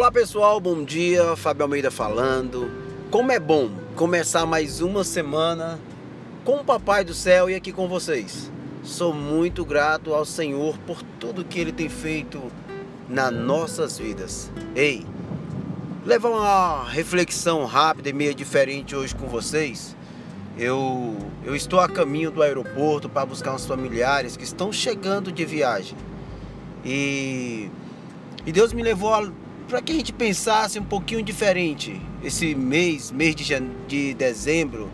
Olá pessoal, bom dia, Fábio Almeida falando. Como é bom começar mais uma semana com o Papai do Céu e aqui com vocês. Sou muito grato ao Senhor por tudo que Ele tem feito nas nossas vidas. Ei, levar uma reflexão rápida e meio diferente hoje com vocês. Eu, eu estou a caminho do aeroporto para buscar uns familiares que estão chegando de viagem. E, e Deus me levou a para que a gente pensasse um pouquinho diferente esse mês, mês de, de dezembro,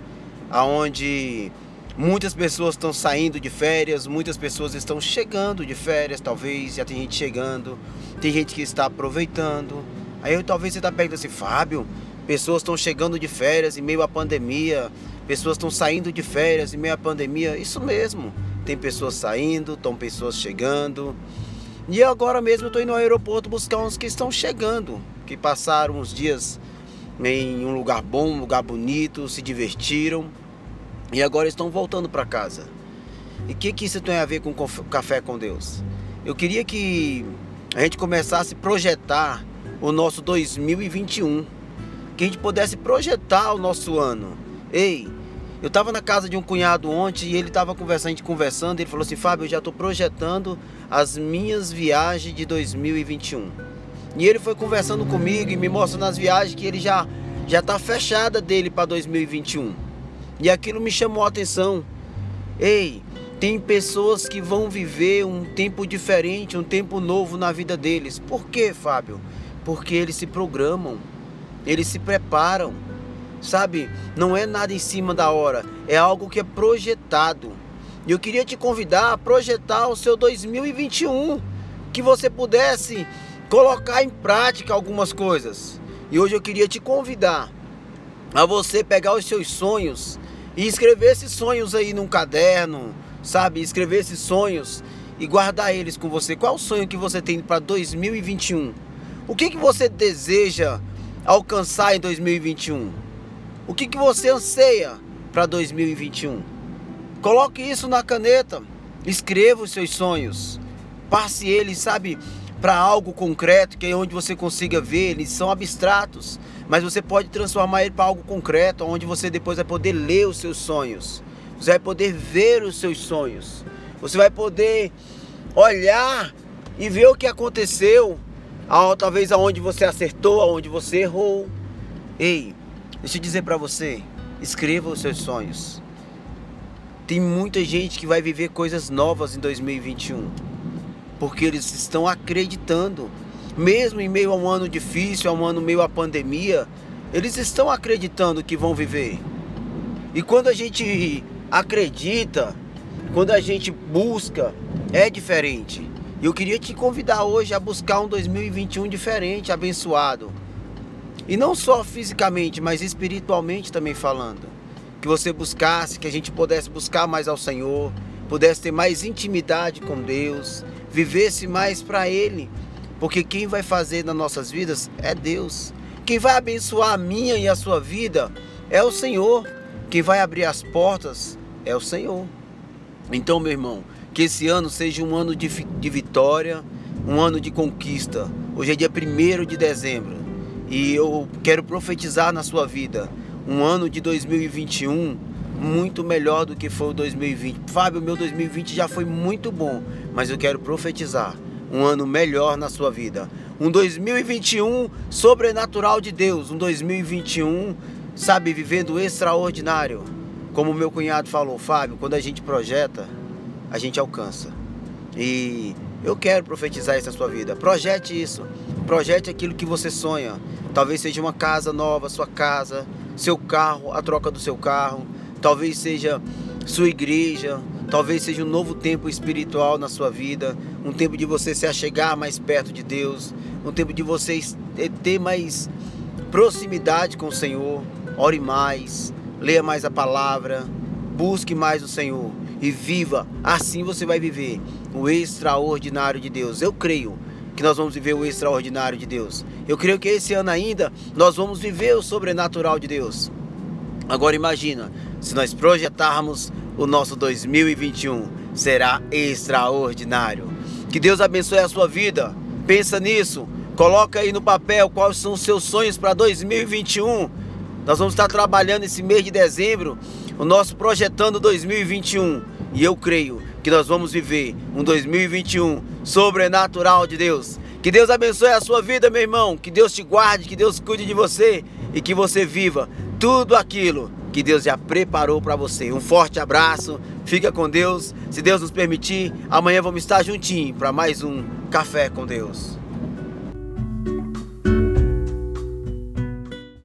aonde muitas pessoas estão saindo de férias, muitas pessoas estão chegando de férias, talvez já tem gente chegando, tem gente que está aproveitando. Aí talvez você está perguntando assim, Fábio, pessoas estão chegando de férias em meio à pandemia, pessoas estão saindo de férias em meio à pandemia. Isso mesmo, tem pessoas saindo, estão pessoas chegando. E agora mesmo eu estou indo ao aeroporto buscar uns que estão chegando, que passaram uns dias em um lugar bom, um lugar bonito, se divertiram e agora estão voltando para casa. E o que, que isso tem a ver com café com Deus? Eu queria que a gente começasse a projetar o nosso 2021, que a gente pudesse projetar o nosso ano. Ei, eu estava na casa de um cunhado ontem e ele estava conversando, a gente conversando, ele falou assim, Fábio, eu já estou projetando as minhas viagens de 2021. E ele foi conversando comigo e me mostrando as viagens que ele já já está fechada dele para 2021. E aquilo me chamou a atenção. Ei, tem pessoas que vão viver um tempo diferente, um tempo novo na vida deles. Por quê, Fábio? Porque eles se programam, eles se preparam sabe? Não é nada em cima da hora, é algo que é projetado. E eu queria te convidar a projetar o seu 2021, que você pudesse colocar em prática algumas coisas. E hoje eu queria te convidar a você pegar os seus sonhos e escrever esses sonhos aí num caderno, sabe? Escrever esses sonhos e guardar eles com você. Qual o sonho que você tem para 2021? O que, que você deseja alcançar em 2021? O que, que você anseia para 2021? Coloque isso na caneta, escreva os seus sonhos, passe eles, sabe, para algo concreto, que é onde você consiga ver, eles são abstratos, mas você pode transformar ele para algo concreto, onde você depois vai poder ler os seus sonhos, você vai poder ver os seus sonhos, você vai poder olhar e ver o que aconteceu, talvez aonde você acertou, aonde você errou. Ei, Deixa eu dizer para você, escreva os seus sonhos. Tem muita gente que vai viver coisas novas em 2021, porque eles estão acreditando, mesmo em meio a um ano difícil, a um ano meio à pandemia, eles estão acreditando que vão viver. E quando a gente acredita, quando a gente busca, é diferente. Eu queria te convidar hoje a buscar um 2021 diferente, abençoado. E não só fisicamente, mas espiritualmente também falando. Que você buscasse, que a gente pudesse buscar mais ao Senhor, pudesse ter mais intimidade com Deus, vivesse mais para Ele. Porque quem vai fazer nas nossas vidas é Deus. Quem vai abençoar a minha e a sua vida é o Senhor. Quem vai abrir as portas é o Senhor. Então, meu irmão, que esse ano seja um ano de, de vitória, um ano de conquista. Hoje é dia 1 de dezembro. E eu quero profetizar na sua vida um ano de 2021 muito melhor do que foi o 2020. Fábio, meu 2020 já foi muito bom, mas eu quero profetizar um ano melhor na sua vida. Um 2021 sobrenatural de Deus, um 2021, sabe, vivendo extraordinário. Como meu cunhado falou, Fábio, quando a gente projeta, a gente alcança. E eu quero profetizar isso na sua vida. Projete isso. Projete aquilo que você sonha. Talvez seja uma casa nova, sua casa, seu carro, a troca do seu carro. Talvez seja sua igreja. Talvez seja um novo tempo espiritual na sua vida. Um tempo de você se achegar mais perto de Deus. Um tempo de você ter mais proximidade com o Senhor. Ore mais. Leia mais a palavra. Busque mais o Senhor e viva. Assim você vai viver o extraordinário de Deus. Eu creio que nós vamos viver o extraordinário de Deus. Eu creio que esse ano ainda nós vamos viver o sobrenatural de Deus. Agora imagina, se nós projetarmos o nosso 2021, será extraordinário. Que Deus abençoe a sua vida. Pensa nisso. Coloca aí no papel quais são os seus sonhos para 2021. Nós vamos estar trabalhando esse mês de dezembro, o nosso projetando 2021. E eu creio que nós vamos viver um 2021 sobrenatural de Deus. Que Deus abençoe a sua vida, meu irmão. Que Deus te guarde, que Deus cuide de você e que você viva tudo aquilo que Deus já preparou para você. Um forte abraço, fica com Deus. Se Deus nos permitir, amanhã vamos estar juntinho para mais um Café com Deus.